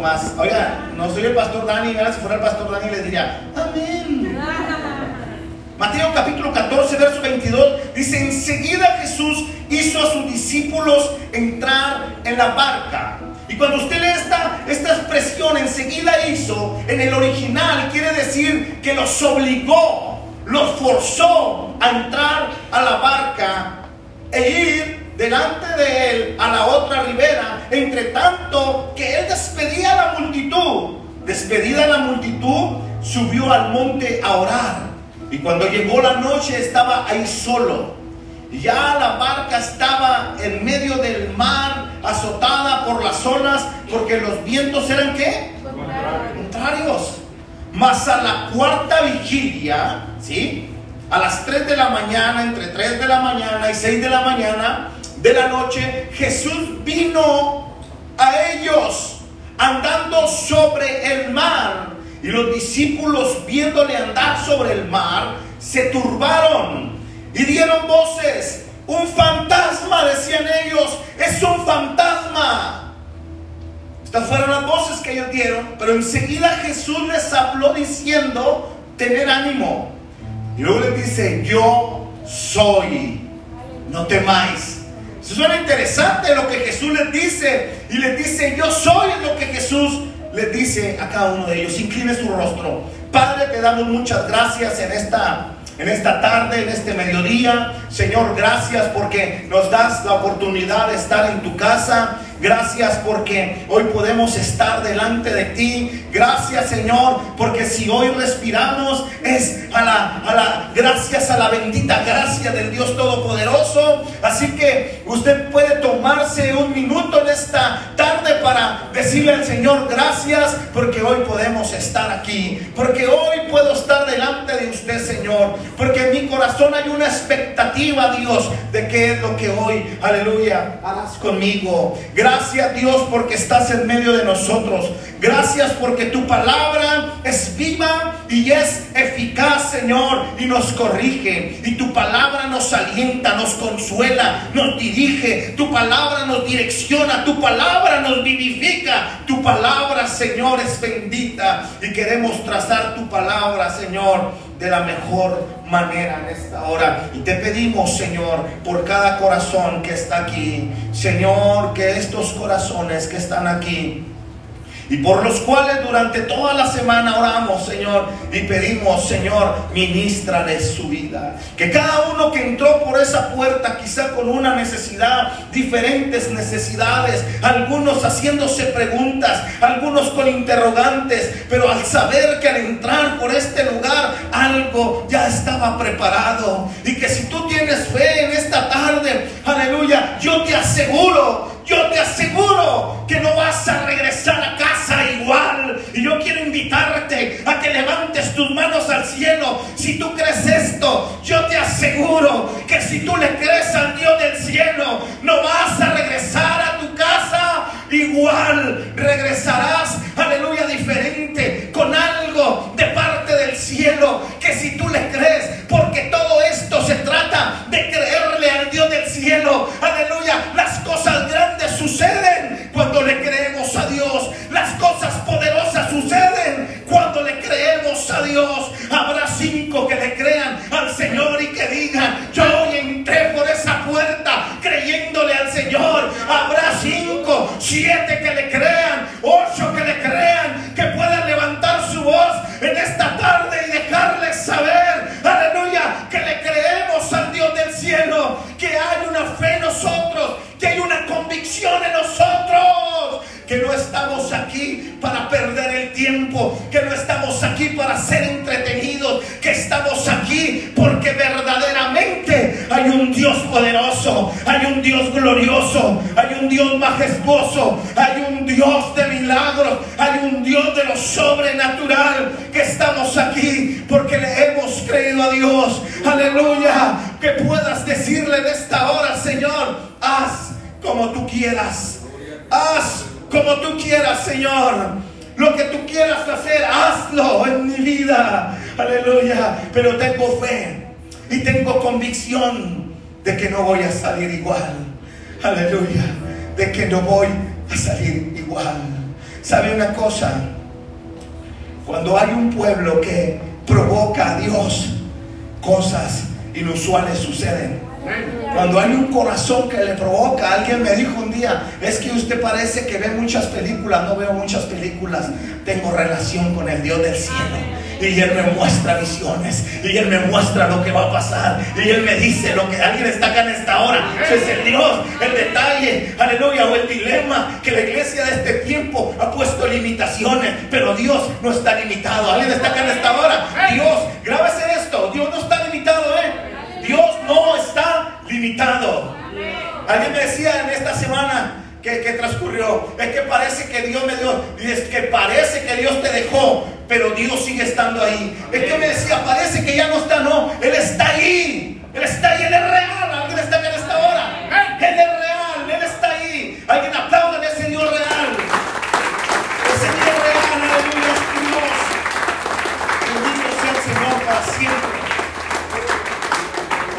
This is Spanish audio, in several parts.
más. Oiga, no soy el pastor Dani, ¿verdad? si fuera el pastor Dani le diría, amén. Mateo capítulo 14, verso 22 dice, enseguida Jesús hizo a sus discípulos entrar en la barca. Y cuando usted lee esta, esta expresión, enseguida hizo, en el original quiere decir que los obligó, los forzó a entrar a la barca e ir delante de él a la otra ribera, entre tanto que él despedía a la multitud. Despedida la multitud, subió al monte a orar. Y cuando llegó la noche estaba ahí solo. Ya la barca estaba en medio del mar, azotada por las olas, porque los vientos eran qué? Contrarios. Mas a la cuarta vigilia, ¿sí? A las 3 de la mañana, entre 3 de la mañana y 6 de la mañana de la noche, Jesús vino a ellos andando sobre el mar y los discípulos viéndole andar sobre el mar, se turbaron y dieron voces. Un fantasma, decían ellos, es un fantasma. Estas fueron las voces que ellos dieron, pero enseguida Jesús les habló diciendo, tener ánimo. Y luego les dice, yo soy, no temáis. Suena interesante lo que Jesús les dice. Y les dice, yo soy lo que Jesús les dice a cada uno de ellos, incline su rostro. Padre, te damos muchas gracias en esta en esta tarde, en este mediodía. Señor, gracias porque nos das la oportunidad de estar en tu casa. Gracias porque hoy podemos estar delante de ti. Gracias Señor porque si hoy respiramos es a la, a la gracias a la bendita gracia del Dios Todopoderoso. Así que usted puede tomarse un minuto en esta tarde para decirle al Señor gracias porque hoy podemos estar aquí. Porque hoy puedo estar delante de usted Señor. Porque en mi corazón hay una expectativa Dios de qué es lo que hoy, aleluya, harás conmigo. Gracias Dios porque estás en medio de nosotros. Gracias porque tu palabra es viva y es eficaz, Señor, y nos corrige. Y tu palabra nos alienta, nos consuela, nos dirige. Tu palabra nos direcciona, tu palabra nos vivifica. Tu palabra, Señor, es bendita. Y queremos trazar tu palabra, Señor, de la mejor manera en esta hora. Y te pedimos, Señor, por cada corazón que está aquí. Señor, que estos corazones que están aquí y por los cuales durante toda la semana oramos, Señor, y pedimos, Señor, ministra de su vida. Que cada uno que entró por esa puerta, quizá con una necesidad, diferentes necesidades, algunos haciéndose preguntas, algunos con interrogantes, pero al saber que al entrar por este lugar algo ya estaba preparado y que si tú tienes fe en esta tarde, aleluya, yo te aseguro, cielo. Si tú crees esto, yo te aseguro que si tú le crees al Dios del cielo, no vas a regresar a tu casa igual. Regresarás, majestuoso, hay un Dios de milagros, hay un Dios de lo sobrenatural, que estamos aquí porque le hemos creído a Dios. Aleluya, que puedas decirle en esta hora, Señor, haz como tú quieras. Haz como tú quieras, Señor. Lo que tú quieras hacer, hazlo en mi vida. Aleluya. Pero tengo fe y tengo convicción de que no voy a salir igual. Aleluya. De que no voy a salir igual. ¿Sabe una cosa? Cuando hay un pueblo que provoca a Dios, cosas inusuales suceden. Cuando hay un corazón que le provoca, alguien me dijo un día, es que usted parece que ve muchas películas, no veo muchas películas, tengo relación con el Dios del cielo. Y Él me muestra visiones. Y Él me muestra lo que va a pasar. Y Él me dice lo que alguien está acá en esta hora. Ese es el Dios, el detalle, aleluya, o el dilema que la iglesia de este tiempo ha puesto limitaciones. Pero Dios no está limitado. Alguien está acá en esta hora. Dios, grábese esto. Dios no está limitado, ¿eh? Dios no está limitado. Alguien me decía en esta semana, que, transcurrió. Es que parece que Dios me dio, es que parece que Dios te dejó, pero Dios sigue estando ahí. Es que me decía, parece que ya no está, no, Él está ahí. Él está ahí, Él es real. Alguien está en esta hora. Él es real, Él está ahí. Alguien aplaude a ese Dios real. Ese Dios real, aleluya, es Dios. Bendito sea el Señor para siempre.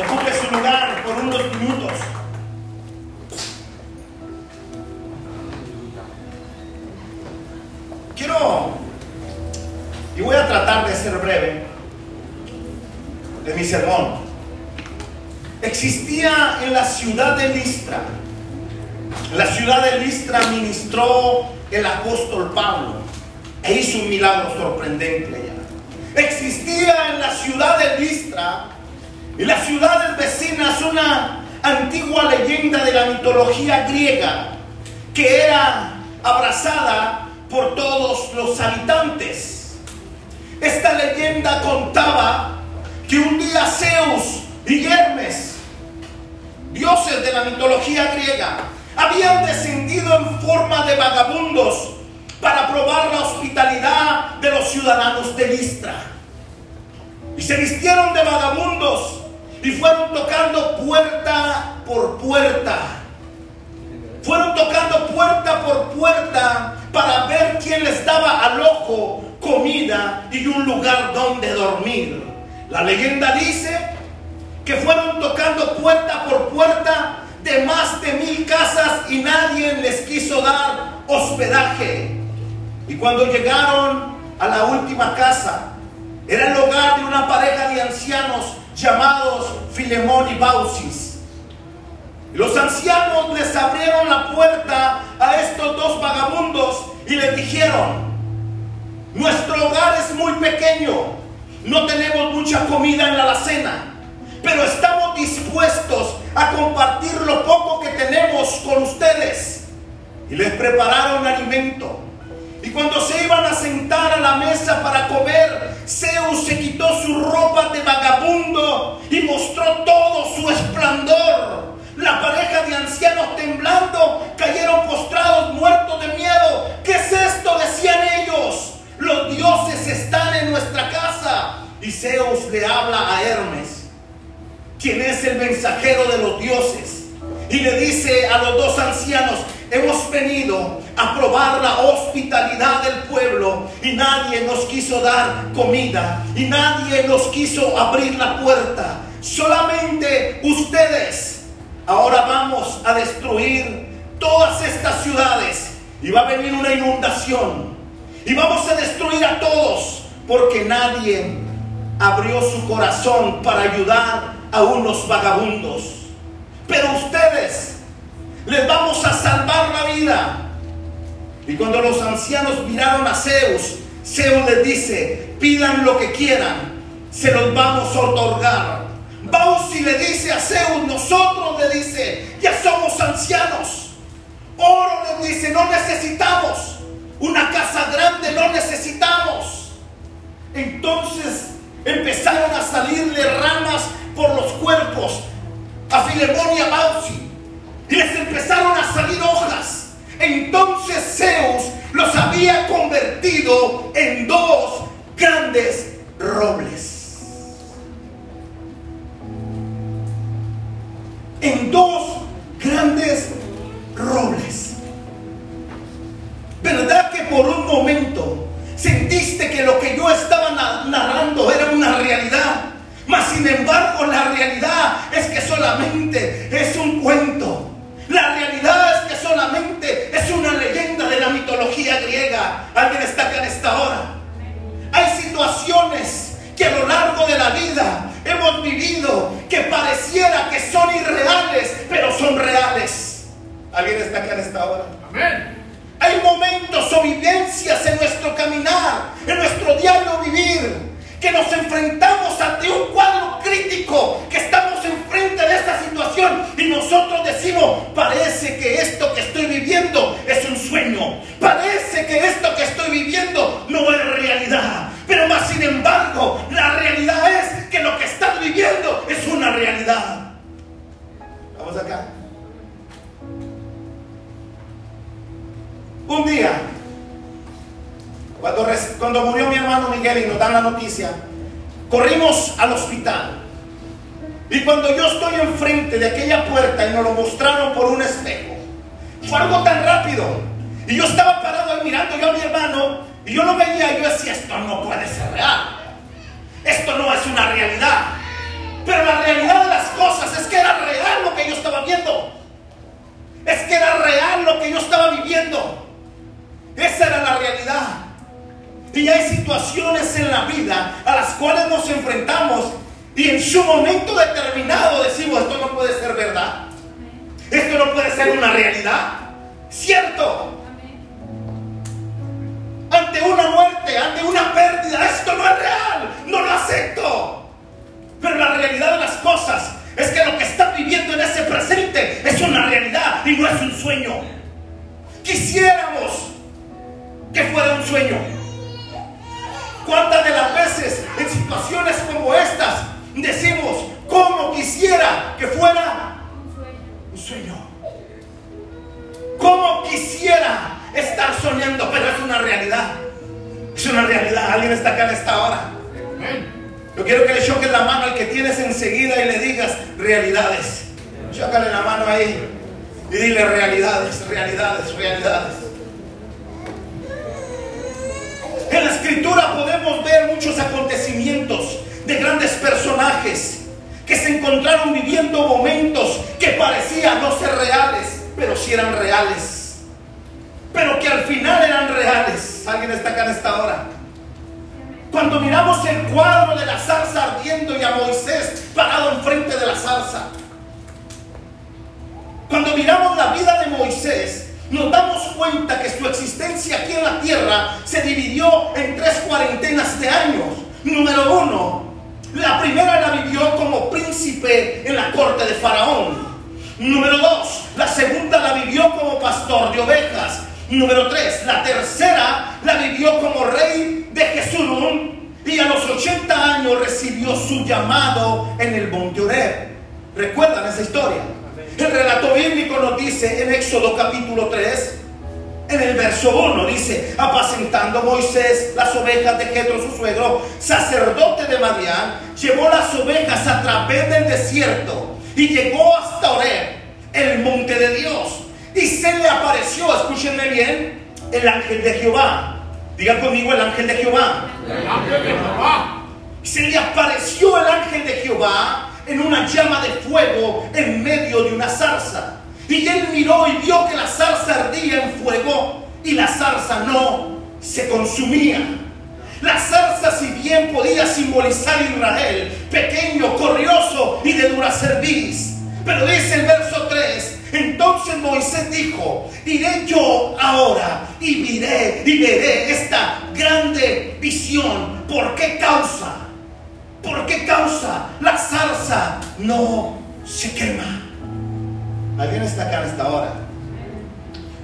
Ocupe su lugar por unos minutos. Quiero, y voy a tratar de ser breve, de mi sermón. Existía en la ciudad de Listra, la ciudad de Listra ministró el apóstol Pablo e hizo un milagro sorprendente allá. Existía en la ciudad de Listra, y las ciudades vecinas, una antigua leyenda de la mitología griega que era abrazada por todos los habitantes. Esta leyenda contaba que un día Zeus y Hermes, dioses de la mitología griega, habían descendido en forma de vagabundos para probar la hospitalidad de los ciudadanos de Listra. Y se vistieron de vagabundos y fueron tocando puerta por puerta. Fueron tocando puerta por puerta para ver quién les daba al ojo comida y un lugar donde dormir. La leyenda dice que fueron tocando puerta por puerta de más de mil casas y nadie les quiso dar hospedaje. Y cuando llegaron a la última casa, era el hogar de una pareja de ancianos llamados Filemón y Bausis. Los ancianos les abrieron la puerta a estos dos vagabundos y les dijeron, nuestro hogar es muy pequeño, no tenemos mucha comida en la alacena, pero estamos dispuestos a compartir lo poco que tenemos con ustedes. Y les prepararon alimento. Y cuando se iban a sentar Zeus le habla a Hermes, quien es el mensajero de los dioses. Y le dice a los dos ancianos, hemos venido a probar la hospitalidad del pueblo y nadie nos quiso dar comida y nadie nos quiso abrir la puerta. Solamente ustedes Ahora vamos a destruir todas estas ciudades y va a venir una inundación. Y vamos a destruir a todos porque nadie abrió su corazón para ayudar a unos vagabundos. Pero ustedes les vamos a salvar la vida. Y cuando los ancianos miraron a Zeus, Zeus les dice, pidan lo que quieran, se los vamos a otorgar. Bausi le dice a Zeus, nosotros le dice, ya somos ancianos. Oro le dice, no necesitamos. Una casa grande no necesitamos. Entonces empezaron a salirle ramas por los cuerpos a Filemón y a Bausi. Y les empezaron a salir hojas. Entonces Zeus los había convertido en dos grandes robles. en dos Y hay situaciones en la vida a las cuales nos enfrentamos y en su momento determinado decimos, esto no puede ser verdad. Esto no puede ser una realidad. ¿Cierto? Ante una muerte, ante una pérdida, esto no es real. No lo acepto. Pero la realidad de las cosas es que lo que estás viviendo en ese presente es una realidad y no es un sueño. Quisiéramos que fuera un sueño. ¿Cuántas de las veces en situaciones como estas decimos, como quisiera que fuera un sueño? Como quisiera estar soñando, pero es una realidad. Es una realidad. Alguien está acá en esta hora. Yo quiero que le choques la mano al que tienes enseguida y le digas realidades. Chócale la mano ahí y dile realidades, realidades, realidades. En la escritura podemos ver muchos acontecimientos de grandes personajes que se encontraron viviendo momentos que parecían no ser reales, pero sí eran reales. Pero que al final eran reales. ¿Alguien está acá en esta hora? Cuando miramos el cuadro de la zarza ardiendo y a Moisés parado enfrente de la zarza. Cuando miramos la vida de Moisés, nos damos cuenta que su existencia aquí en la tierra se dividió en tres cuarentenas de años. Número uno, la primera la vivió como príncipe en la corte de Faraón. Número dos, la segunda la vivió como pastor de ovejas. Número tres, la tercera la vivió como rey de Jesurún y a los 80 años recibió su llamado en el monte Oreb. ¿Recuerdan esa historia? El relato bíblico nos dice en Éxodo capítulo 3, en el verso 1, dice, apacentando Moisés las ovejas de Jetro su suegro, sacerdote de Madián, llevó las ovejas a través del desierto y llegó hasta Oreb, el monte de Dios. Y se le apareció, escúchenme bien, el ángel de Jehová. Diga conmigo el ángel de Jehová. El ángel de Jehová. Se le apareció el ángel de Jehová en una llama de fuego en medio de una zarza. Y él miró y vio que la zarza ardía en fuego y la zarza no se consumía. La zarza, si bien podía simbolizar Israel, pequeño, corrioso y de dura cerviz. Pero dice el verso 3, entonces Moisés dijo, iré yo ahora y miré y veré esta grande visión. ¿Por qué causa? ¿Por qué causa la zarza no se quema? ¿Alguien está acá en esta hora?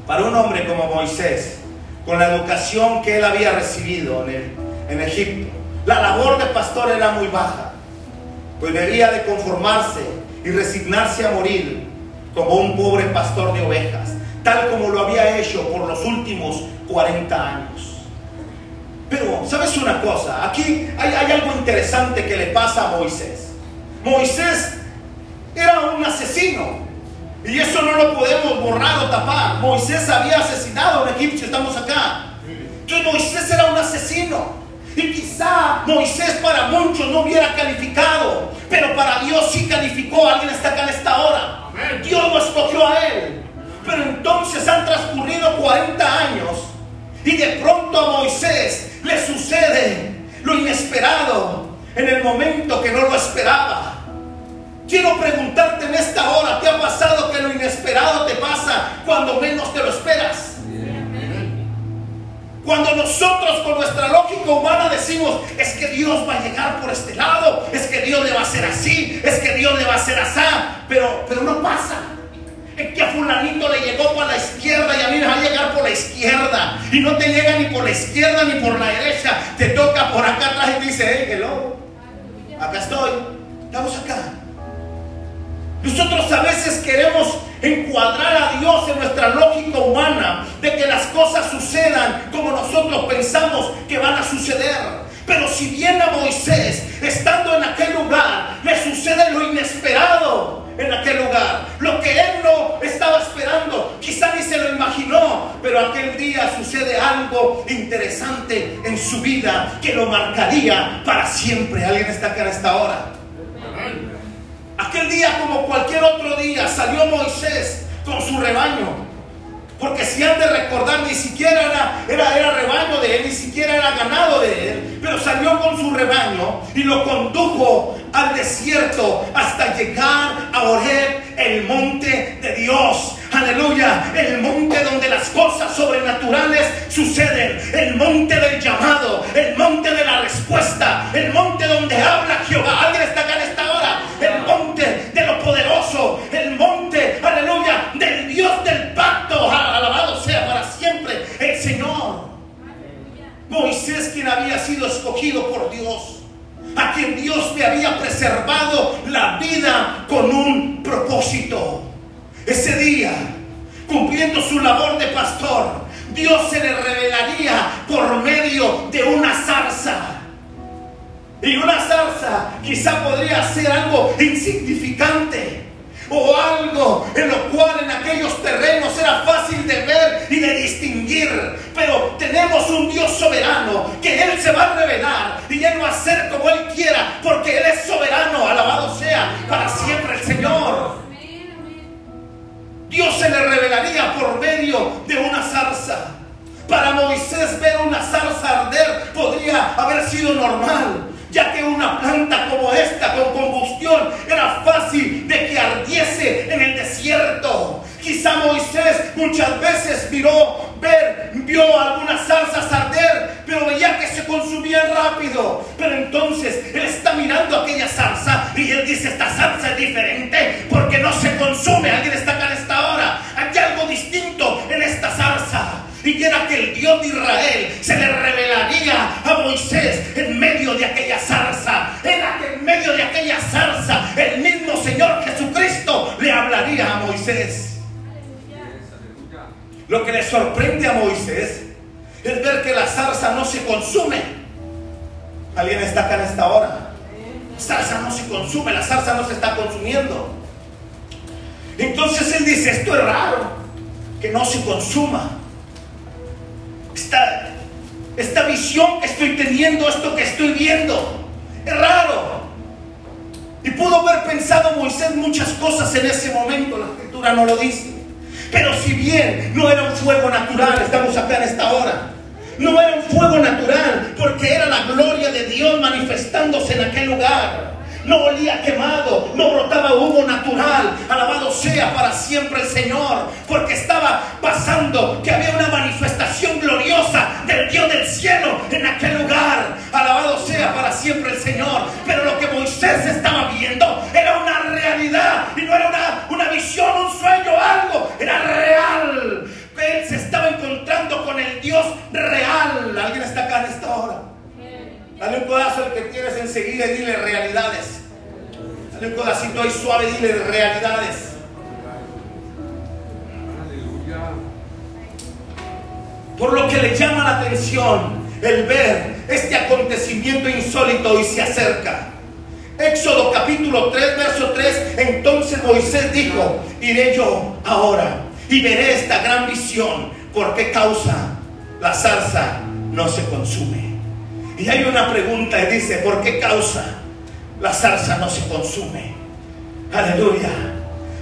Para un hombre como Moisés, con la educación que él había recibido en, en Egipto, la labor de pastor era muy baja, pues debía de conformarse y resignarse a morir como un pobre pastor de ovejas, tal como lo había hecho por los últimos 40 años. ¿Sabes una cosa? Aquí hay, algo interesante que le pasa a Moisés. Moisés era un asesino. Y eso no lo podemos borrar o tapar. Moisés había asesinado a un egipcio, estamos acá. Entonces Moisés era un asesino. Y quizá Moisés para muchos no hubiera calificado, pero para Dios sí calificó. Alguien está acá en esta hora. Dios lo escogió a él. Pero entonces han transcurrido 40 años le sucede lo inesperado en el momento que no lo esperaba. Quiero preguntarte en esta hora, ¿te ha pasado que lo inesperado te pasa cuando menos te lo esperas? Cuando nosotros con nuestra lógica humana decimos, es que Dios va a llegar por este lado, es que Dios le va a hacer así, es que Dios le va a hacer así, pero, pero no pasa. Es que a fulanito le llegó por la izquierda y a mí me va a llegar por la izquierda. Y no te llega ni por la izquierda ni por la derecha. Te toca por acá atrás y te dice, hey, hello, acá estoy, estamos acá. Nosotros a veces queremos encuadrar a Dios en nuestra lógica humana de que las cosas sucedan como nosotros pensamos que van a suceder. Pero si viene a Moisés, estando en aquel lugar, le sucede lo inesperado en aquel lugar. Lo que él no estaba esperando, quizá ni se lo imaginó, pero aquel día sucede algo interesante en su vida que lo marcaría para siempre. ¿Alguien está acá en esta hora? Aquel día como cualquier otro día salió Moisés con su rebaño. Porque si han de recordar, ni siquiera era, era, era, rebaño de él, ni siquiera era ganado de él, pero salió con su rebaño y lo condujo al desierto hasta llegar a Oreb, el monte de Dios. Aleluya, el monte donde las cosas sobrenaturales suceden, el monte del llamado, el monte de la respuesta, el monte donde habla Jehová. Alguien está acá en esta hora, el monte de lo poderoso, el monte, Moisés, quien había sido escogido por Dios, a quien Dios le había preservado la vida con un propósito. Ese día, cumpliendo su labor de pastor, Dios se le revelaría por medio de una zarza. Y una zarza quizá podría ser algo insignificante o algo en lo cual en aquellos terrenos era fácil de ver y de distinguir. Pero tenemos un Dios soberano que Él se va a revelar y Él va a hacer como Él quiera porque Él es soberano. Alabado sea para siempre el Señor. Dios se le revelaría por medio de una zarza. Para Moisés ver una zarza arder podría haber sido normal ya que una planta como esta con combustión era fácil de que ardiese en el desierto. Quizá Moisés muchas veces miró, ver, vio algunas salsas arder, pero veía que se consumían rápido. Pero entonces él está mirando aquella salsa y él dice, esta salsa es diferente porque no se consume. Alguien está acá en esta hora. Hay algo distinto en esta salsa y era que el Dios de Israel se le revelaría a Moisés que le sorprende a Moisés es ver que la zarza no se consume. ¿Alguien está acá en esta hora? Zarza no se consume, la zarza no se está consumiendo. Entonces él dice, esto es raro, que no se consuma esta, esta visión que estoy teniendo, esto que estoy viendo. Es raro. Y pudo haber pensado Moisés muchas cosas en ese momento, la escritura no lo dice. Pero si bien no era un fuego natural, estamos acá en esta hora. No era un fuego natural, porque era la gloria de Dios manifestándose en aquel lugar no olía quemado, no brotaba humo natural. Alabado sea para siempre el Señor, porque estaba pasando que había una manifestación gloriosa del Dios del cielo en aquel lugar. Alabado sea para siempre el Señor. Pero lo que Moisés estaba viendo era una realidad y no era una, visión, un sueño, algo, era real. Él se estaba encontrando con el Dios real. ¿Alguien está acá en esta hora? Dale un codazo al que tienes enseguida y dile realidades. Dale un codacito ahí suave y dile realidades. Por lo que le llama la atención el ver este acontecimiento insólito y se acerca. Éxodo capítulo 3, verso 3. Entonces Moisés dijo, iré yo ahora y veré esta gran visión. ¿Por qué causa la zarza no se consume? Y hay una pregunta y dice, ¿por qué causa la zarza no se consume? Aleluya.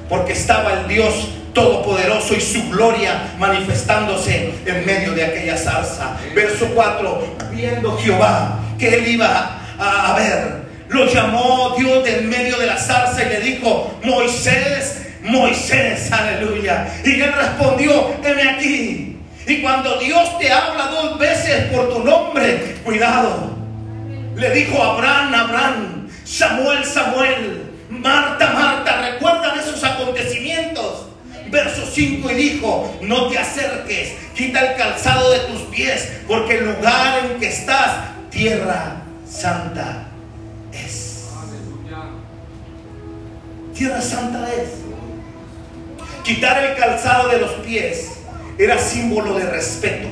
Porque estaba el Dios Todopoderoso y su gloria manifestándose en medio de aquella zarza. Verso 4, viendo Jehová que él iba a ver lo llamó Dios de en medio de la zarza y le dijo, Moisés, Moisés, aleluya. Y él respondió, heme aquí. Y cuando Dios te habla dos veces por tu nombre, cuidado. Le dijo Abraham, Abraham, Samuel, Samuel, Marta, Marta, ¿recuerdan esos acontecimientos? Verso 5 y dijo, no te acerques, quita el calzado de tus pies, porque el lugar en que estás, tierra santa Tierra santa es. Quitar el calzado de los pies era símbolo de respeto,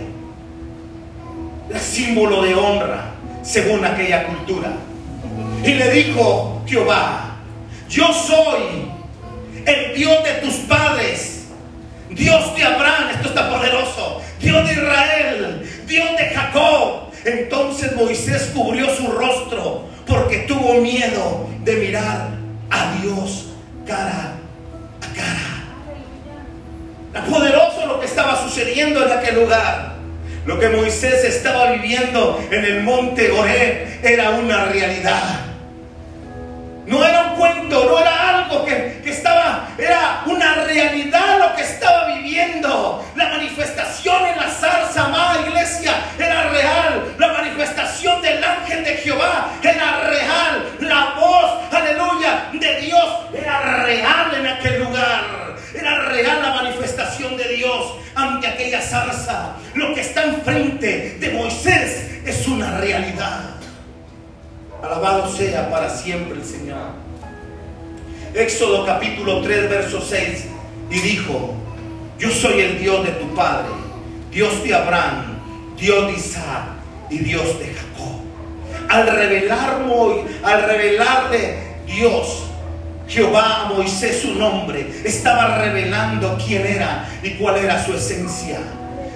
era símbolo de honra, según aquella cultura. Y le dijo Jehová, yo soy el Dios de tus padres, Dios de Abraham, esto está poderoso, Dios de Israel, Dios de Jacob. Entonces Moisés cubrió su rostro porque tuvo miedo de mirar a Dios cara a cara. Era poderoso lo que estaba sucediendo en aquel lugar. Lo que Moisés estaba viviendo en el monte Oreb era una realidad. No era un cuento, no era algo que, estaba, era una realidad lo que estaba viviendo. La manifestación en la zarza, amada iglesia, era real. La manifestación del ángel de Jehová era real. La voz, real en aquel lugar. Era real la manifestación de Dios ante aquella zarza. Lo que está enfrente de Moisés es una realidad. Alabado sea para siempre el Señor. Éxodo capítulo 3, verso 6. Y dijo, yo soy el Dios de tu Padre, Dios de Abraham, Dios de Isaac y Dios de Jacob. Al revelar, al revelarle Dios Jehová a Moisés su nombre, estaba revelando quién era y cuál era su esencia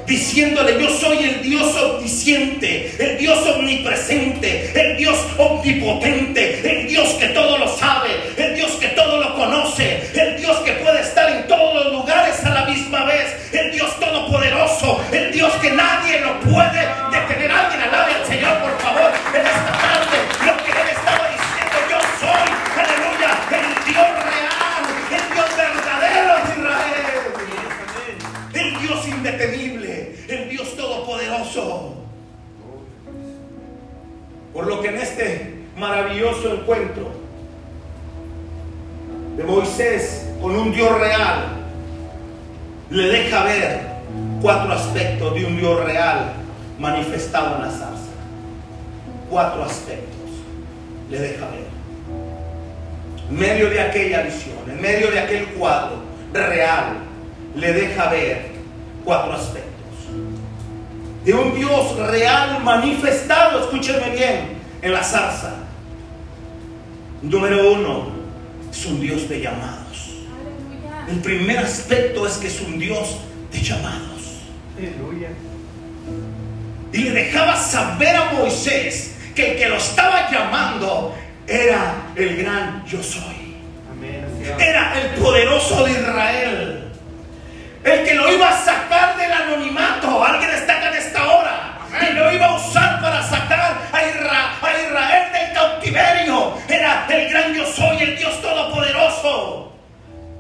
diciéndole, yo soy el Dios omnisciente, el Dios omnipresente, el Dios omnipotente, el Dios que todo lo sabe, el Dios que todo lo conoce, el Dios que puede estar en todos los lugares a la misma vez, el Dios todopoderoso, el Dios que nadie lo puede detener. Alguien alabe al Señor, por favor, en esta tarde, encuentro de Moisés con un Dios real, le deja ver cuatro aspectos de un Dios real manifestado en la zarza. Cuatro aspectos le deja ver. En medio de aquella visión, en medio de aquel cuadro real, le deja ver cuatro aspectos de un Dios real manifestado, escúchenme bien, en la zarza. Número uno, es un Dios de llamados. El primer aspecto es que es un Dios de llamados. Y le dejaba saber a Moisés que el que lo estaba llamando era el gran yo soy. Era el poderoso de Israel. El que lo iba a sacar del anonimato. Alguien está en esta hora. Y lo iba a usar Era el gran yo soy, el Dios todopoderoso.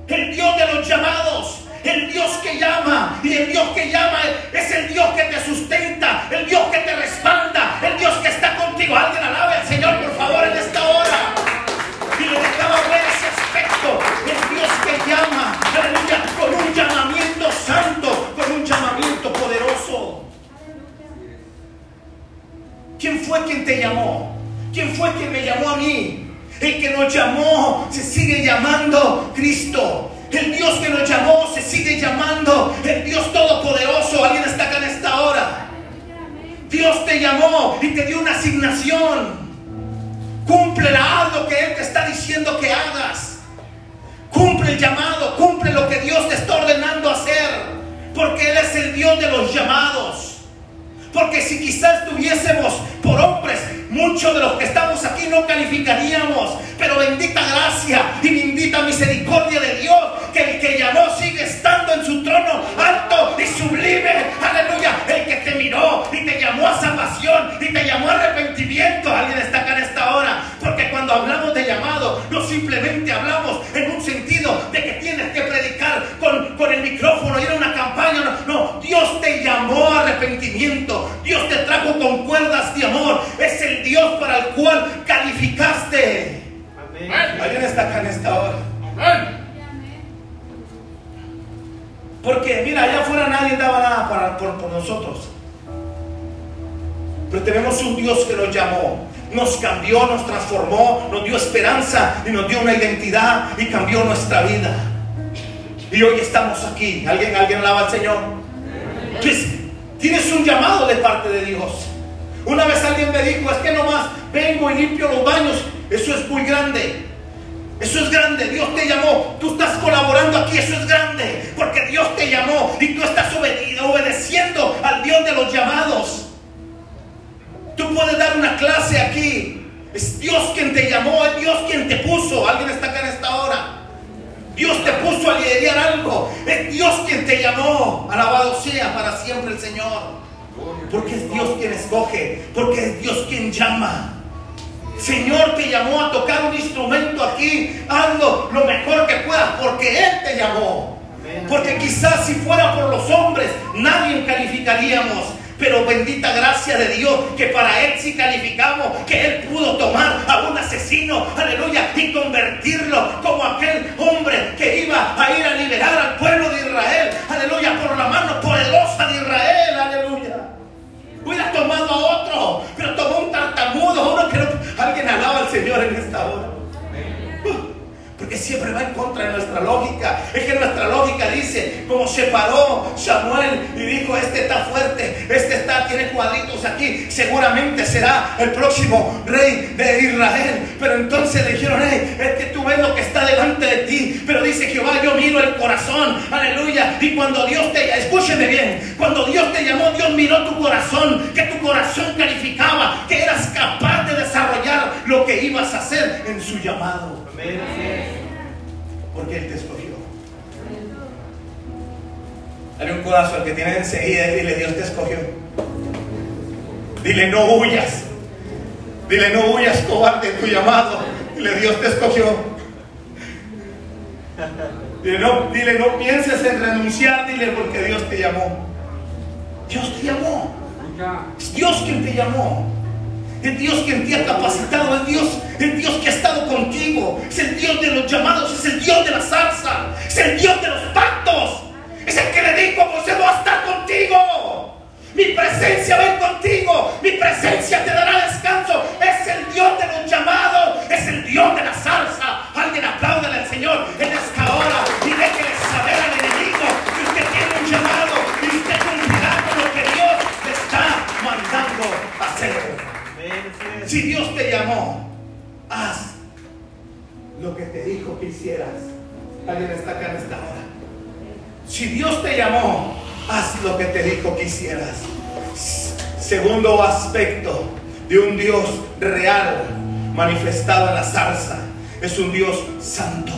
El Dios de los llamados. El Dios que llama. Y el Dios que llama es el Dios que te sustenta. El Dios que te respalda. El Dios que está contigo. Alguien alabe al Señor, por favor, en esta hora. Y le dejaba ver ese aspecto. El Dios que llama. Aleluya. Con un llamamiento santo, con un llamamiento poderoso. ¿Quién fue quien te llamó? ¿Quién fue quien me llamó a mí? El que nos llamó se sigue llamando Cristo. El Dios que nos llamó se sigue llamando el Dios Todopoderoso. ¿Alguien está acá en esta hora? Dios te llamó y te dio una asignación. Cumple haz lo que Él te está diciendo que hagas. Cumple el llamado, cumple lo que Dios te está ordenando hacer. Porque Él es el Dios de los llamados. Porque si quizás estuviésemos por hombres, Muchos de los que estamos aquí no calificaríamos, pero bendita gracia y bendita misericordia de Dios, que el que llamó sigue estando en su trono alto y sublime. Aleluya, el que te miró y te llamó a salvación y te llamó a arrepentimiento. Alguien está acá en esta hora, porque cuando hablamos de llamado, no simplemente hablamos en un sentido de que tienes que predicar con, con el micrófono y en una no, Dios te llamó a arrepentimiento. Dios te trajo con cuerdas de amor. Es el Dios para el cual calificaste. Amén. ¿Alguien está acá en esta hora? Amén. Porque mira, allá afuera nadie daba nada para, por nosotros. Pero tenemos un Dios que nos llamó nos cambió, nos transformó, nos dio esperanza y nos dio una identidad y cambió nuestra vida. Y hoy estamos aquí. ¿Alguien, alguien alaba al Señor? Pues, tienes un llamado de parte de Dios. Una vez alguien me dijo, es que nomás vengo y limpio los baños. Eso es muy grande. Eso es grande, Dios te llamó, tú estás colaborando aquí, eso es grande, porque Dios te llamó y tú estás obedeciendo al Dios de los llamados. Tú puedes dar una clase aquí, es Dios quien te llamó, es Dios quien te puso, alguien está acá en esta hora. Dios te puso a liderar algo, es Dios quien te llamó, alabado sea para siempre el Señor. Porque es Dios quien escoge, porque es Dios quien llama. Señor te llamó a tocar un instrumento aquí, hazlo lo mejor que puedas, porque Él te llamó. Porque quizás si fuera por los hombres, nadie calificaríamos. Pero bendita gracia de Dios que para Él sí calificamos, que Él pudo tomar a un asesino, aleluya, y convertirlo como aquel hombre que iba a ir a liberar al pueblo de Israel, aleluya, por la mano poderosa de Israel, aleluya. Hubiera tomado a otro, pero tomó un tartamudo, uno que no, alguien alaba al Señor en esta hora. Porque siempre va en contra de nuestra lógica. Es que nuestra lógica dice, como se paró Samuel y dijo, este está fuerte, este está, tiene cuadritos aquí, seguramente será el próximo rey de Israel. Pero entonces le dijeron, hey, es que tú ves lo que está delante de ti. Pero dice Jehová, yo miro el corazón, aleluya. Y cuando Dios te, escúcheme bien, cuando Dios te llamó, Dios miró tu corazón, que tu corazón calificaba, que eras capaz de desarrollar lo que ibas a hacer en su llamado. Porque Él te escogió. Dale un codazo al que tiene enseguida y dile, Dios te escogió. Dile, no huyas. Dile, no huyas, cobarde, tu llamado. Dile, Dios te escogió. Dile no, dile, no pienses en renunciar, dile, porque Dios te llamó. Dios te llamó. Es Dios quien te llamó. Es Dios quien te ha capacitado, es Dios, es Dios que ha estado contigo, es el Dios de los llamados, es el Dios de la salsa, es el Dios de los pactos, es el que le dijo a José, voy a estar contigo, mi presencia va a ir contigo, mi presencia te dará descanso, Si Dios te llamó, haz lo que te dijo que hicieras. Alguien está acá en esta hora. Si Dios te llamó, haz lo que te dijo que hicieras. Segundo aspecto de un Dios real manifestado en la zarza. Es un Dios santo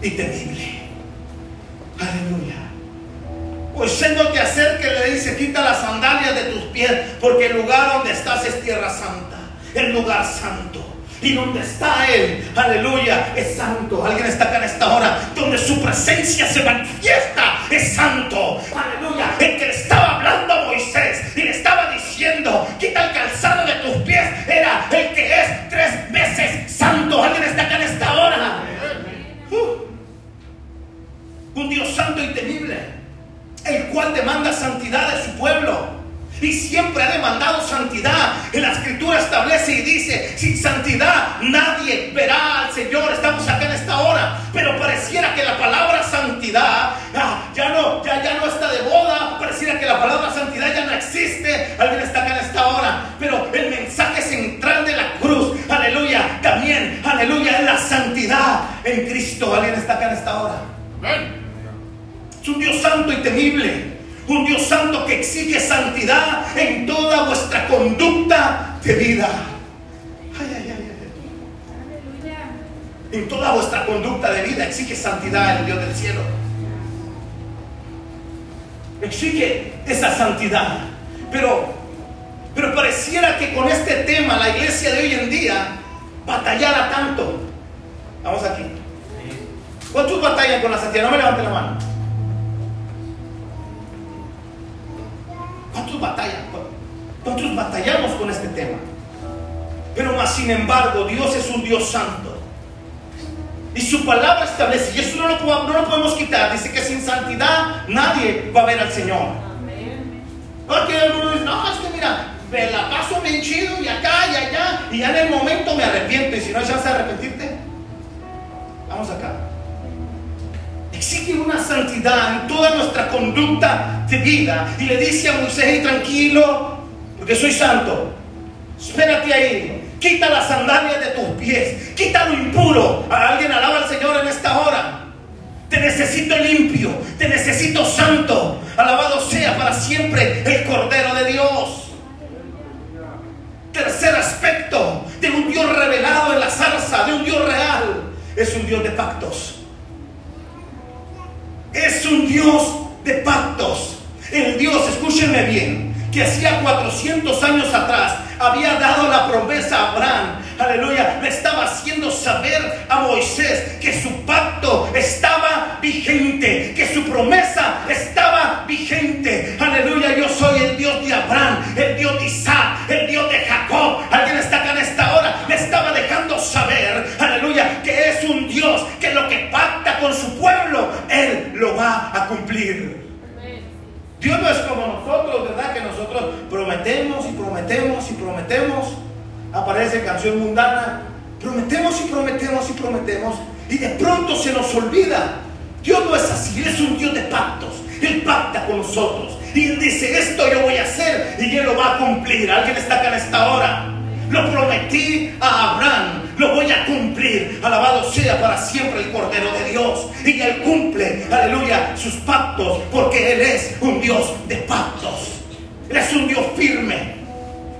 y temible. Aleluya. Pues no te acerque, le dice, quita las sandalias de tus pies, porque el lugar donde estás es tierra santa, el lugar santo. Y donde está Él, aleluya, es santo. Alguien está acá en esta hora, donde su presencia se manifiesta, es santo. Aleluya. El que le estaba hablando a Moisés y le estaba diciendo, quita el calzado de tus pies, era el que es tres veces santo. Alguien está acá en esta hora. Uh. un Dios santo y temible el cual demanda santidad de su pueblo. Y siempre ha demandado santidad. En la escritura establece y dice, sin santidad nadie verá al Señor. Estamos acá en esta hora. Pero pareciera que la palabra santidad ah, ya, no, ya, ya no está de boda. Pareciera que la palabra santidad ya no existe. Alguien está acá en esta hora. Pero el mensaje central de la cruz, aleluya, también, aleluya, es la santidad en Cristo. Alguien está acá en esta hora. Es un Dios santo y temible. Un Dios santo que exige santidad en toda vuestra conducta de vida. Ay, ay, ay, en toda vuestra conducta de vida exige santidad el Dios del cielo. Exige esa santidad. Pero, pero pareciera que con este tema la iglesia de hoy en día batallara tanto. Vamos aquí. ¿Cuántos batallan con la santidad? No me levanten la mano. ¿Cuántos batallan? Nosotros batallamos con este tema. Pero más sin embargo, Dios es un Dios santo. Y su palabra establece, y eso no lo, podemos quitar, dice que sin santidad nadie va a ver al Señor. Porque algunos dicen, no, es que mira, me la paso bien chido y acá y allá, y ya en el momento me arrepiento, y si no hay chance de arrepentirte, vamos acá. Exige una santidad en toda nuestra conducta de vida, y le dice a Moisés, tranquilo, porque soy santo, espérate ahí, Quita las sandalias de tus pies. Quita lo impuro. Alguien alaba al Señor en esta hora. Te necesito limpio. Te necesito santo. Alabado sea para siempre el Cordero de Dios. Tercer aspecto de un Dios revelado en la zarza, de un Dios real. Es un Dios de pactos. Es un Dios de pactos. El Dios, escúchenme bien, que hacía 400 años atrás había dado la promesa a Abraham. Aleluya. Le estaba haciendo saber a Moisés que su pacto estaba vigente, que su promesa estaba vigente. Aleluya. Yo soy el Dios de Abraham, cumplir. Dios no es como nosotros, ¿verdad? Que nosotros prometemos y prometemos y prometemos. Aparece canción mundana. Prometemos y prometemos y prometemos. Y de pronto se nos olvida. Dios no es así, Él es un Dios de pactos. Él pacta con nosotros. Y Él dice, esto yo voy a hacer y Él lo va a cumplir. Alguien está acá en esta hora. Lo prometí a Abraham, lo voy a cumplir. Alabado sea para siempre el Cordero de Dios. Y Él cumple, aleluya, sus pactos, porque Él es un Dios de pactos. Él es un Dios firme.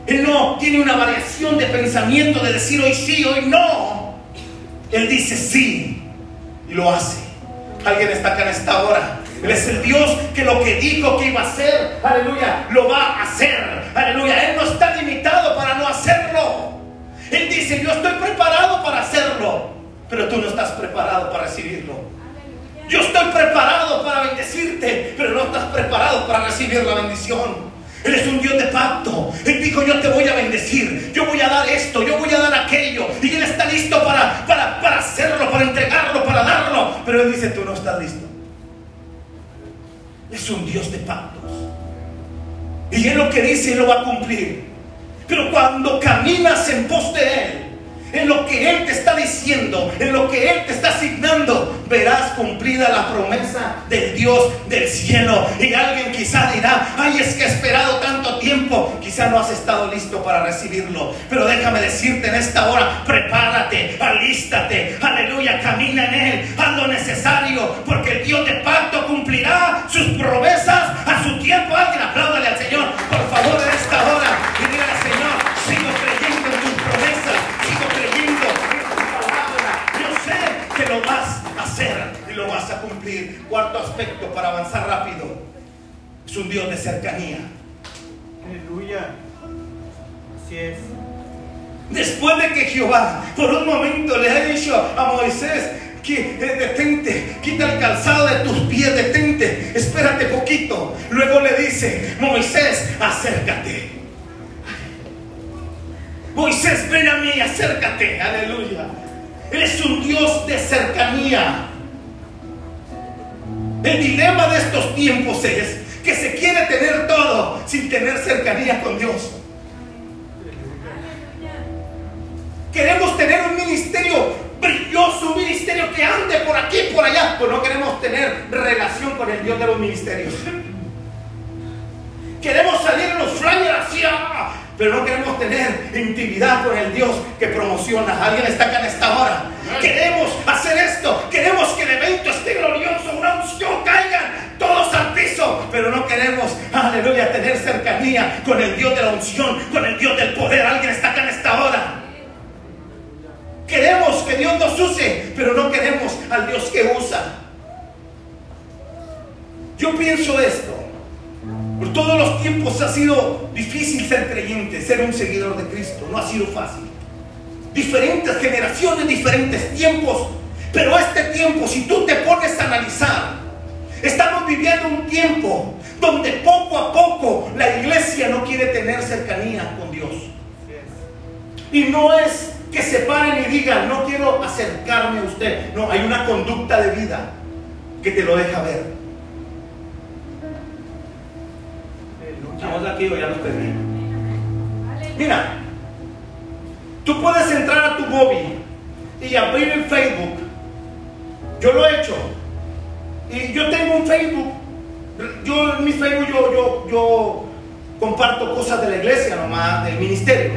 Él no tiene una variación de pensamiento de decir hoy sí, hoy no. Él dice sí y lo hace. Alguien está acá en esta hora. Él es el Dios que lo que dijo que iba a hacer, aleluya, lo va a hacer. Aleluya. Él no está limitado. Él dice, yo estoy preparado para hacerlo, pero tú no estás preparado para recibirlo. Yo estoy preparado para bendecirte, pero no estás preparado para recibir la bendición. Él es un Dios de pacto. Él dijo, yo te voy a bendecir, yo voy a dar esto, yo voy a dar aquello. Y Él está listo para, para, para hacerlo, para entregarlo, para darlo. Pero Él dice, tú no estás listo. Es un Dios de pactos. Y Él lo que dice, lo va a cumplir. Pero cuando caminas en pos de Él, en lo que Él te está diciendo, en lo que Él te está asignando, verás cumplida la promesa del Dios del cielo. Y alguien quizá dirá, ay, es que he esperado tanto tiempo, quizá no has estado listo para recibirlo. Pero déjame decirte en esta hora, prepárate, alístate, aleluya, camina en Él, haz lo necesario, porque el Dios de pacto cumplirá sus promesas a su tiempo. Alguien apláudale al hacer y lo vas a cumplir. Cuarto aspecto para avanzar rápido. Es un Dios de cercanía. Aleluya. Así es. Después de que Jehová por un momento le ha dicho a Moisés, que eh, detente, quita el calzado de tus pies, detente, espérate poquito. Luego le dice, Moisés, acércate. Moisés, ven a mí, acércate, aleluya. Él es un Dios de cercanía. El dilema de estos tiempos es que se quiere tener todo sin tener cercanía con Dios. Queremos tener un ministerio brilloso, un ministerio que ande por aquí y por allá, pues no queremos tener relación con el Dios de los ministerios. Queremos salir en los flyers hacia, pero no queremos tener intimidad con el Dios que promociona. Alguien está acá en esta hora. Queremos hacer esto, queremos que el evento esté glorioso, una unción caiga todos al piso, pero no queremos, aleluya, tener cercanía con el Dios de la unción, con el Dios del poder. Alguien está acá en esta hora. Queremos que Dios nos use, pero no queremos al Dios que usa. Yo pienso esto. Por todos los tiempos ha sido difícil ser creyente, ser un seguidor de Cristo. No ha sido fácil. Diferentes generaciones, diferentes tiempos. Pero este tiempo, si tú te pones a analizar, Estamos viviendo un tiempo donde poco a poco la iglesia no quiere tener cercanía con Dios. Y no es que se paren y digan, no quiero acercarme a usted. No, hay una conducta de vida que te lo deja ver. Estamos aquí o ya nos perdimos. Mira, tú puedes entrar a tu móvil y abrir el Facebook. Yo lo he hecho. Y yo tengo un Facebook. Yo en mi Facebook yo, yo, yo comparto cosas de la iglesia nomás, del ministerio.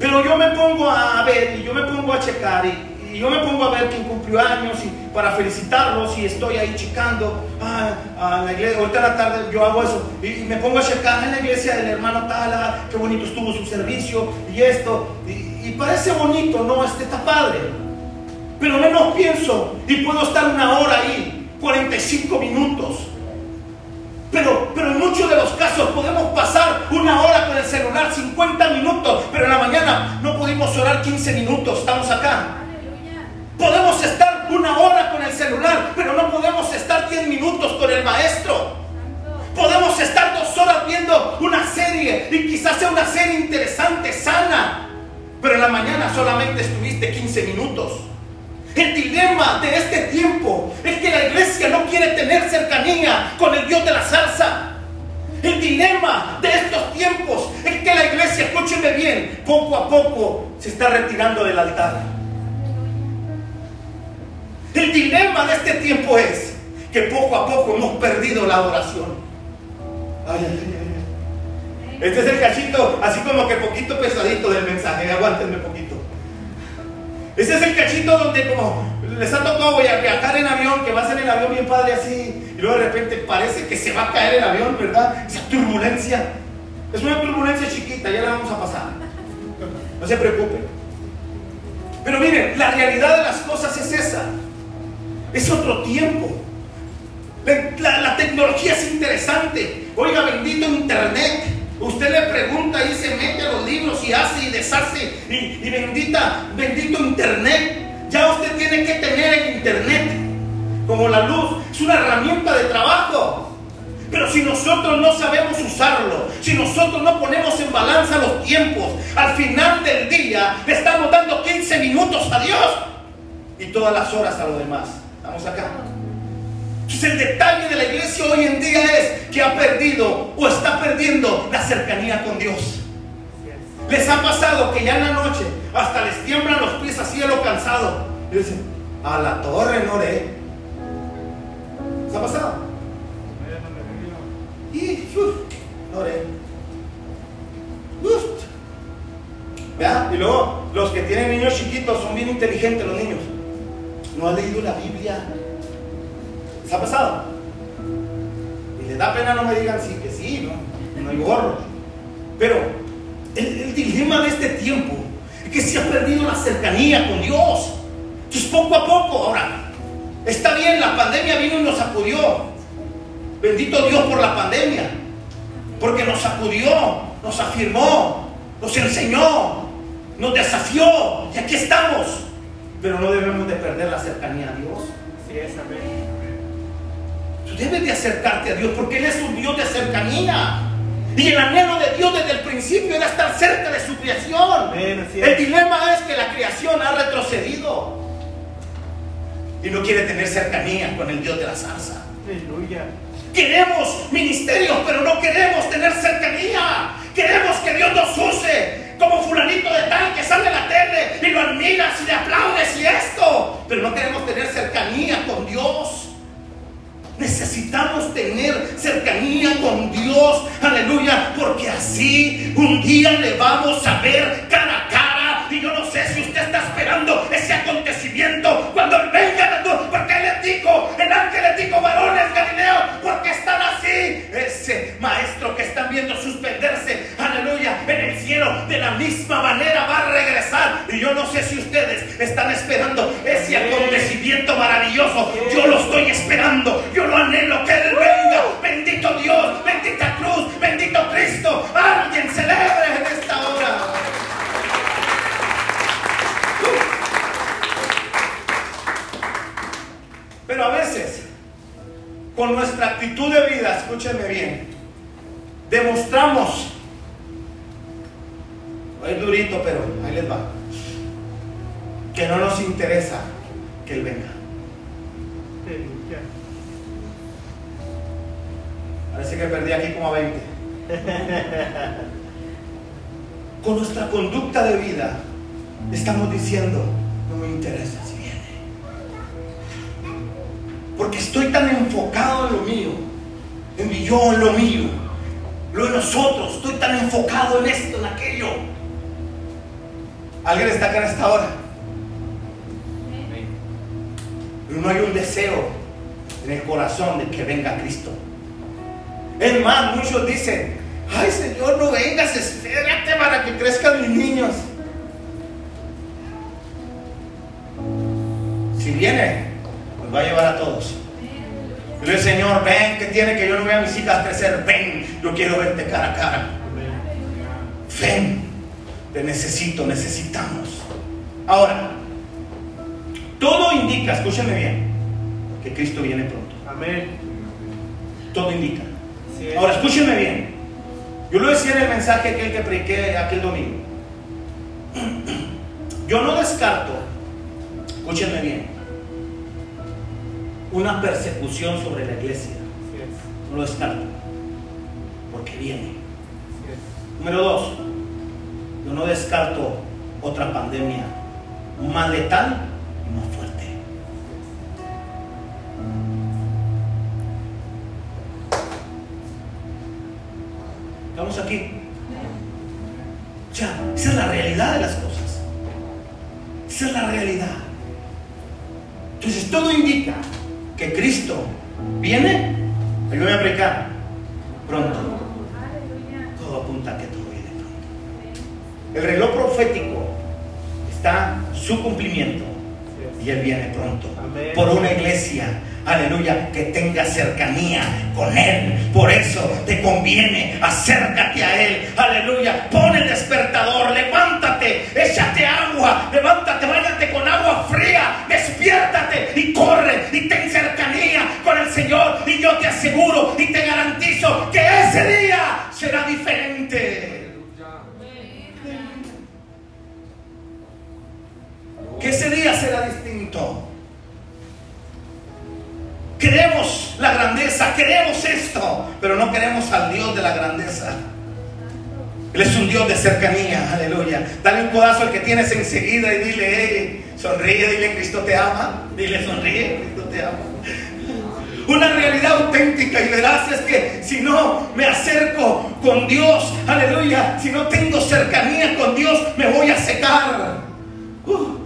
Pero yo me pongo a ver y yo me pongo a checar y, yo me pongo a ver quién cumplió años y para felicitarlos y estoy ahí checando ah, a la iglesia. Ahorita en la tarde yo hago eso y, me pongo a checar en la iglesia del hermano Tala, qué bonito estuvo su servicio y esto. Y, parece bonito, ¿no? Este está padre. Pero menos pienso y puedo estar una hora ahí, 45 minutos. Pero, pero en muchos de los casos podemos pasar una hora con el celular, 50 minutos, pero en la mañana no pudimos orar 15 minutos, estamos acá. Podemos estar una hora con el celular, pero no podemos estar 10 minutos con el maestro. Podemos estar dos horas viendo una serie y quizás sea una serie interesante, sana, pero en la mañana solamente estuviste 15 minutos. El dilema de este tiempo es que la iglesia no quiere tener cercanía con el Dios de la salsa. El dilema de estos tiempos es que la iglesia, escúcheme bien, poco a poco se está retirando del altar. El dilema de este tiempo es que poco a poco hemos perdido la adoración. Este es el cachito, así como que poquito pesadito del mensaje, aguántenme poquito. Ese es el cachito donde como les ha tocado viajar en avión, que vas en el avión bien padre así, y luego de repente parece que se va a caer el avión, ¿verdad? Esa turbulencia. Es una turbulencia chiquita, ya la vamos a pasar. No se preocupen. Pero miren, la realidad de las cosas es esa. Es otro tiempo. La, tecnología es interesante. Oiga, bendito Internet. Usted le pregunta y se mete a los libros y hace y deshace. Y, bendita, bendito Internet. Ya usted tiene que tener el Internet como la luz. Es una herramienta de trabajo. Pero si nosotros no sabemos usarlo, si nosotros no ponemos en balanza los tiempos, al final del día le estamos dando 15 minutos a Dios y todas las horas a lo demás. Estamos acá. Entonces el detalle de la iglesia hoy en día es que ha perdido o está perdiendo la cercanía con Dios. Les ha pasado que ya en la noche hasta les tiemblan los pies a lo cansado. Y dicen, a la torre no oré. ¿Les ha pasado? Y uf, no oré. Y luego los que tienen niños chiquitos son bien inteligentes los niños. No ha leído la Biblia. ¿Les ha pasado? Y les da pena no me digan sí, que sí, ¿no? No hay gorro. Pero el, dilema de este tiempo es que se ha perdido la cercanía con Dios. Entonces poco a poco, ahora, está bien, la pandemia vino y nos sacudió. Bendito Dios por la pandemia. Porque nos sacudió, nos afirmó, nos enseñó, nos desafió. Y aquí estamos. Pero no debemos de perder la cercanía a Dios. Sí, es amén debes de acercarte a Dios porque Él es un Dios de cercanía. Y el anhelo de Dios desde el principio era estar cerca de su creación. el dilema es que la creación ha retrocedido y no quiere tener cercanía con el Dios de la salsa. Aleluya. Queremos ministerios, pero no queremos tener cercanía. Queremos que Dios nos use como fulanito de tal que sale a la tele y lo admiras y le aplaudes y esto. Pero no queremos tener cercanía con Dios. Necesitamos tener cercanía con Dios, aleluya, porque así un día le vamos a ver cara a cara. Y yo no sé si usted está esperando ese acontecimiento cuando venga, porque Él les dijo, el ángel les dijo, varones Galileo, porque están así. Ese maestro que están viendo suspenderse, cielo, de la misma manera va a regresar. Y yo no sé si ustedes están esperando ese acontecimiento maravilloso. Yo lo estoy esperando. Yo lo anhelo que Él venga. Bendito Dios, bendita cruz, bendito Cristo. Alguien celebre en esta hora. Pero a veces nuestra actitud de vida, escúchenme bien, demostramos, es durito, pero ahí les va, que no nos interesa que Él venga. Parece que perdí aquí como a 20. Con nuestra conducta de vida estamos diciendo, no me interesa si viene. Porque estoy tan enfocado en lo mío, en mi yo, en lo mío, lo de nosotros, estoy tan enfocado en esto, en aquello. ¿Alguien está acá en esta hora? Pero no hay un deseo en el corazón de que venga Cristo. Es más, muchos dicen, ay Señor, no vengas, espérate para que crezcan mis niños. Si viene, nos va a llevar a todos. Dile, Señor, ven, que tiene que yo no vea a mis hijas crecer? Ven, yo quiero verte cara a cara. Ven, te necesito, necesitamos. Ahora, todo indica, escúchame bien, que Cristo viene pronto. Amén. Todo indica. Ahora, escúcheme bien. Yo lo decía en el mensaje aquel que prediqué aquel domingo. Yo no descarto, escúchenme bien, una persecución sobre la iglesia. No lo descarto. Porque viene. Número dos, yo no descarto otra pandemia más letal y más fuerte. Estamos aquí. O sea, esa es la realidad de las cosas. Esa es la realidad. Entonces todo indica que Cristo viene, ayúdame a predicar, pronto. Todo apunta a que. El reloj profético está su cumplimiento y. Él viene pronto. Amén. Por una iglesia, aleluya, que tenga cercanía con Él. Por eso te conviene, acércate a Él, aleluya. Pon el despertador, levántate, échate agua, levántate, bañate con agua fría, despiértate y corre y ten cercanía con el Señor. Y yo te aseguro y te garantizo que ese día será diferente. Que ese día será distinto. Queremos la grandeza, queremos esto, pero no queremos al Dios de la grandeza. Él es un Dios de cercanía, aleluya. Dale un codazo al que tienes enseguida y dile, hey, sonríe, dile, Cristo te ama. Dile, sonríe, Cristo te ama. Una realidad auténtica y verás es que si no me acerco con Dios, aleluya, si no tengo cercanía con Dios, me voy a secar. Uh,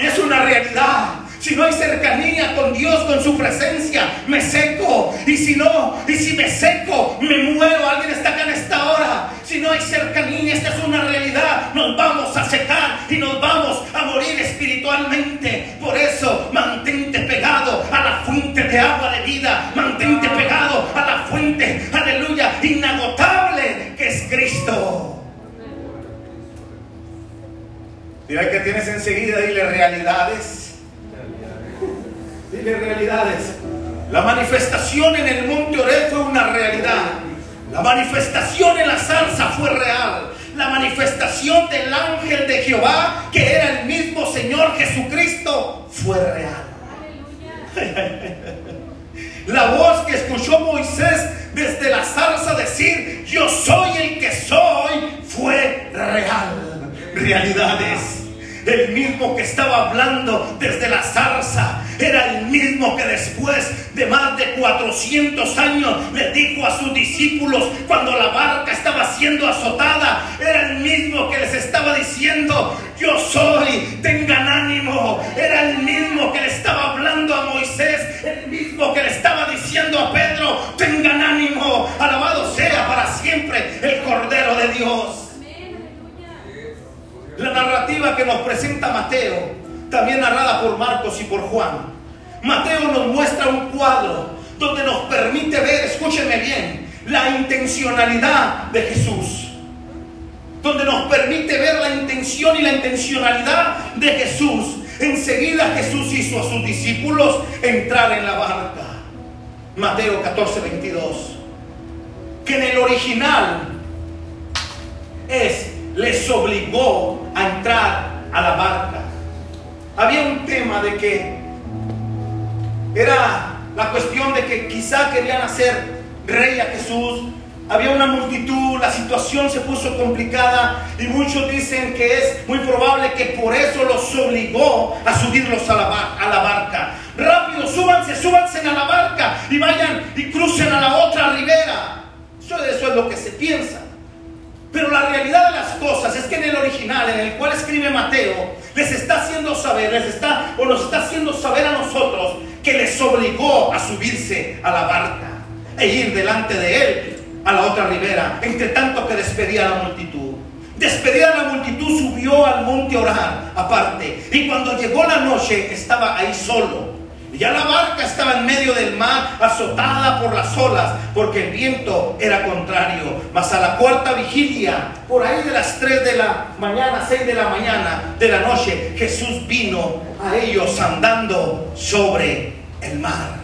y es una realidad. Si no hay cercanía con Dios, con su presencia, me seco. Y si no, y si me seco, me muero. Alguien está acá en esta hora. Si no hay cercanía, esta es una realidad. Nos vamos a secar y nos vamos a morir espiritualmente. Por eso, mantente pegado a la fuente de agua de vida. Mantente pegado a la fuente, aleluya, inagotable que es Cristo. Mira que tienes enseguida, dile realidades. Dile realidades. La manifestación en el monte Oré fue una realidad. La manifestación en la salsa fue real. La manifestación del ángel de Jehová, que era el mismo Señor Jesucristo, fue real. La voz que escuchó Moisés desde la zarza decir, yo soy el que soy, fue real. Realidades. El mismo que estaba hablando desde la zarza era el mismo que después de más de 400 años le dijo a sus discípulos cuando la barca estaba siendo azotada. Era el mismo que les estaba diciendo, yo soy, tengan ánimo. Era el mismo que le estaba hablando a Moisés, el mismo que le estaba diciendo a Pedro, tengan ánimo. Alabado sea para siempre el Cordero de Dios. La narrativa que nos presenta Mateo, también narrada por Marcos y por Juan. Mateo nos muestra un cuadro donde nos permite ver, escúchenme bien, la intencionalidad de Jesús. Donde nos permite ver la intención y la intencionalidad de Jesús. Enseguida Jesús hizo a sus discípulos entrar en la barca. Mateo 14, 22. Que en el original es, les obligó a entrar a la barca. Había un tema de que era la cuestión de que quizá querían hacer rey a Jesús. Había una multitud, la situación se puso complicada y muchos dicen que es muy probable que por eso los obligó a subirlos a la, barca. Rápido, súbanse, súbanse a la barca y vayan y crucen a la otra ribera. Eso es lo que se piensa. Pero la realidad de las cosas es que en el original, en el cual escribe Mateo, les está haciendo saber, les está, o nos está haciendo saber a nosotros que les obligó a subirse a la barca e ir delante de él a la otra ribera, entre tanto que despedía a la multitud. Despedida la multitud, subió al monte a orar aparte. Y cuando llegó la noche, estaba ahí solo. Ya la barca estaba en medio del mar, azotada por las olas, porque el viento era contrario. Mas a la cuarta vigilia, por ahí de las 3 de la mañana, 6 de la mañana de la noche, Jesús vino a ellos andando sobre el mar.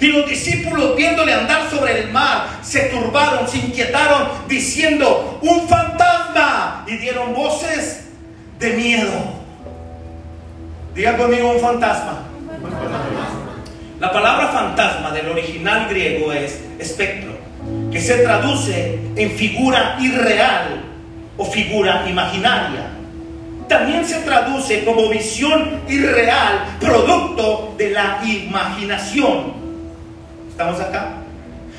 Y los discípulos viéndole andar sobre el mar, se turbaron, se inquietaron, diciendo, un fantasma. Y dieron voces de miedo. Diga conmigo un fantasma. La palabra fantasma del original griego es espectro, que se traduce en figura irreal o figura imaginaria. También se traduce como visión irreal, producto de la imaginación. ¿Estamos acá?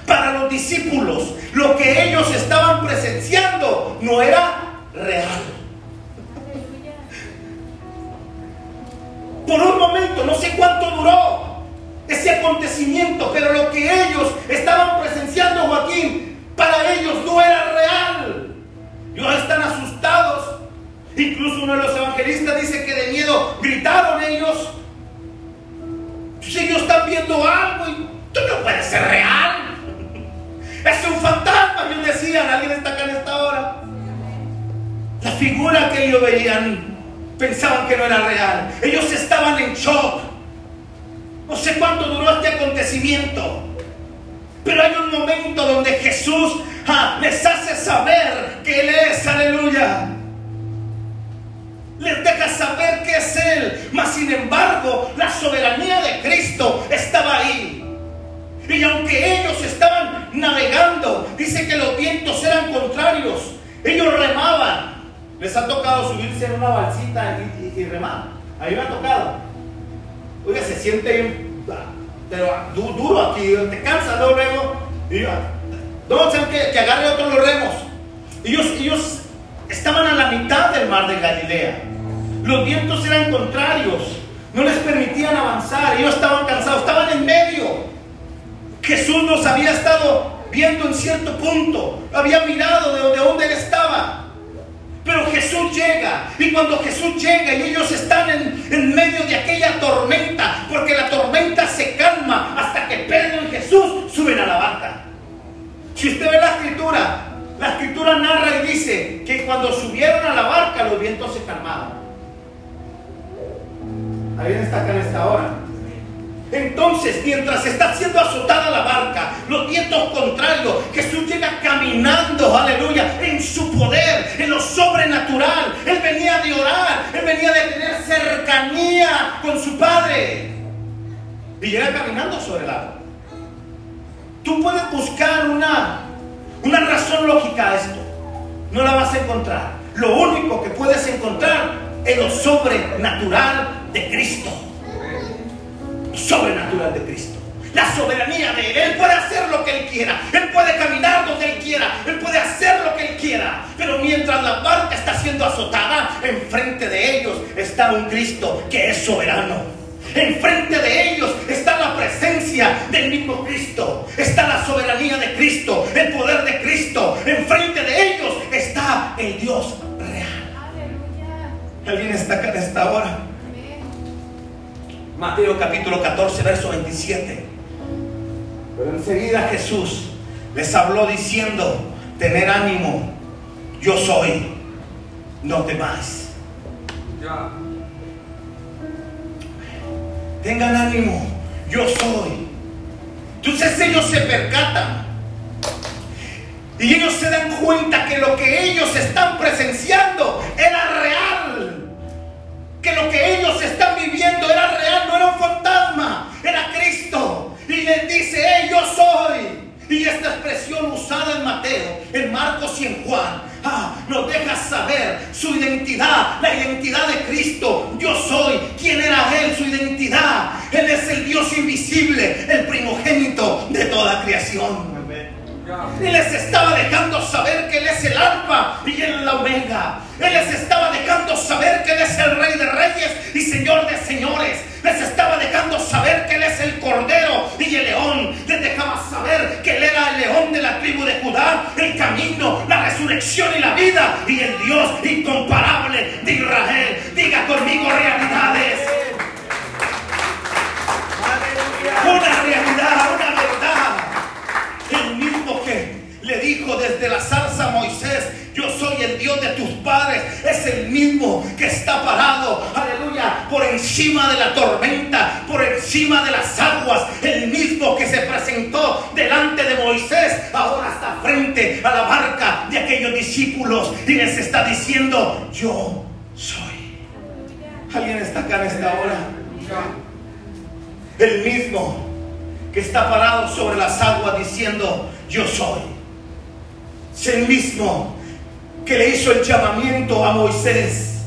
Para los discípulos, lo que ellos estaban presenciando no era real. Por un momento, no sé cuánto duró ese acontecimiento, pero lo que ellos estaban presenciando, Joaquín, para ellos no era real. Ellos están asustados. Incluso uno de los evangelistas dice que de miedo gritaron ellos. Si ellos están viendo algo y tú no puedes ser real. Es un fantasma, ellos decían. Alguien está acá en esta hora. La figura que ellos veían pensaban que no era real. Ellos estaban en shock. No sé cuánto duró este acontecimiento. Pero hay un momento donde Jesús ah, les hace saber que Él es, aleluya. Les deja saber que es Él. Mas sin embargo, la soberanía de Cristo estaba ahí. Y aunque ellos estaban navegando, dice que los vientos eran contrarios. Ellos remaban. Les ha tocado subirse en una balsita y, remar. A mí me ha tocado. Oiga, se siente du- duro aquí, te cansa ¿no? luego. Y, ah, no, que, que agarre otros los remos. Ellos, ellos estaban a la mitad del mar de Galilea. Los vientos eran contrarios, no les permitían avanzar. Ellos estaban cansados, estaban en medio. Jesús los había estado viendo en cierto punto, había mirado de donde él estaba. Pero Jesús llega. Y cuando Jesús llega y ellos caminando sobre el agua. Tú puedes buscar una, una razón lógica a esto. No la vas a encontrar. Lo único que puedes encontrar es lo sobrenatural de Cristo sobrenatural de Cristo. La soberanía de Él. Él puede hacer lo que Él quiera. Él puede caminar donde Él quiera. Él puede hacer lo que Él quiera. Pero mientras la barca está siendo azotada, enfrente de ellos está un Cristo que es soberano. Enfrente de capítulo 14, verso 27. Pero enseguida Jesús les habló diciendo, tener ánimo, yo soy, no temáis. Tengan ánimo, yo soy, Entonces ellos se percatan. Y ellos se dan cuenta que lo que ellos están presenciando era real. Que lo que ellos están viviendo era real, no era un fantasma, era Cristo. Y les dice, hey, soy. Y esta expresión usada en Mateo, en Marcos y en Juan, ah, nos deja saber su identidad, la identidad de Cristo. Yo soy. ¿Quién era Él? Su identidad. Él es el Dios invisible, el primogénito de toda creación. Él les estaba dejando saber que Él es el alfa y la omega. Él les estaba dejando saber que Él es el rey de reyes y señor de señores. Les estaba dejando saber que Él es el cordero y el león. Les dejaba saber que Él era el león de la tribu de Judá, el camino, la resurrección y la vida y el Dios incomparable de Israel. Diga conmigo realidades. Una realidad, una verdad. El mismo que le dijo desde la zarza Moisés, yo soy el Dios de tus padres, es el mismo que está parado, aleluya, por encima de la tormenta, por encima de las aguas, el mismo que se presentó delante de Moisés, ahora está frente a la barca de aquellos discípulos y les está diciendo, yo soy. ¿Alguien está acá en esta hora? El mismo que está parado sobre las aguas diciendo, yo soy. Es el mismo que le hizo el llamamiento a Moisés